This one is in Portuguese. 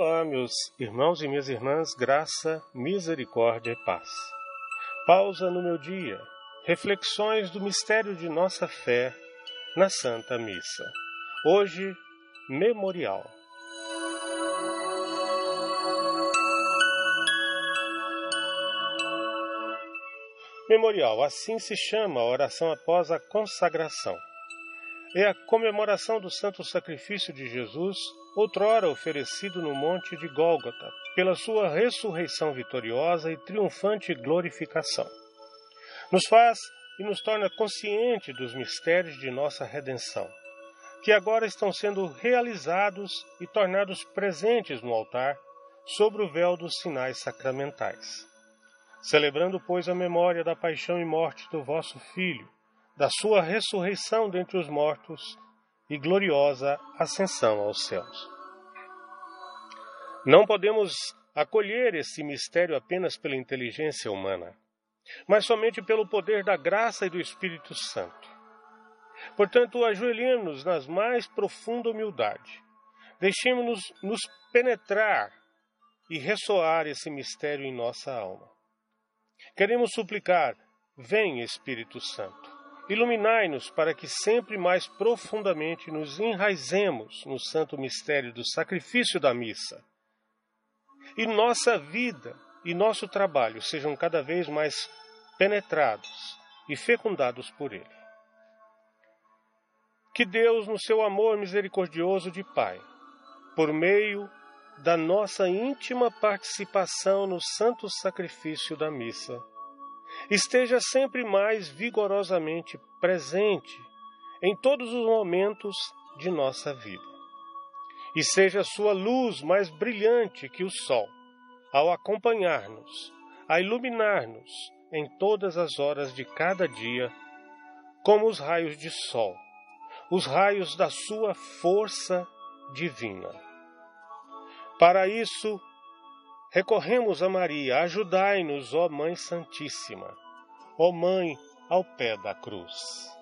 Olá, meus irmãos e minhas irmãs, graça, misericórdia e paz. Pausa no meu dia, reflexões do mistério de nossa fé na Santa Missa. Hoje, memorial. Memorial, assim se chama a oração após a consagração. É a comemoração do santo sacrifício de Jesus, outrora oferecido no monte de Gólgota, pela sua ressurreição vitoriosa e triunfante glorificação. Nos faz e nos torna consciente dos mistérios de nossa redenção, que agora estão sendo realizados e tornados presentes no altar, sobre o véu dos sinais sacramentais. Celebrando, pois, a memória da paixão e morte do vosso Filho, da sua ressurreição dentre os mortos e gloriosa ascensão aos céus. Não podemos acolher esse mistério apenas pela inteligência humana, mas somente pelo poder da graça e do Espírito Santo. Portanto, ajoelhemos-nos nas mais profunda humildade. Deixemos-nos nos penetrar e ressoar esse mistério em nossa alma. Queremos suplicar: Vem, Espírito Santo, iluminai-nos para que sempre mais profundamente nos enraizemos no santo mistério do sacrifício da missa. E nossa vida e nosso trabalho sejam cada vez mais penetrados e fecundados por ele. Que Deus, no seu amor misericordioso de Pai, por meio da nossa íntima participação no santo sacrifício da missa, esteja sempre mais vigorosamente presente em todos os momentos de nossa vida. E seja sua luz mais brilhante que o sol, ao acompanhar-nos, a iluminar-nos em todas as horas de cada dia, como os raios de sol, os raios da sua força divina. Para isso, Recorremos a Maria, ajudai-nos, ó Mãe Santíssima, ó Mãe ao pé da cruz.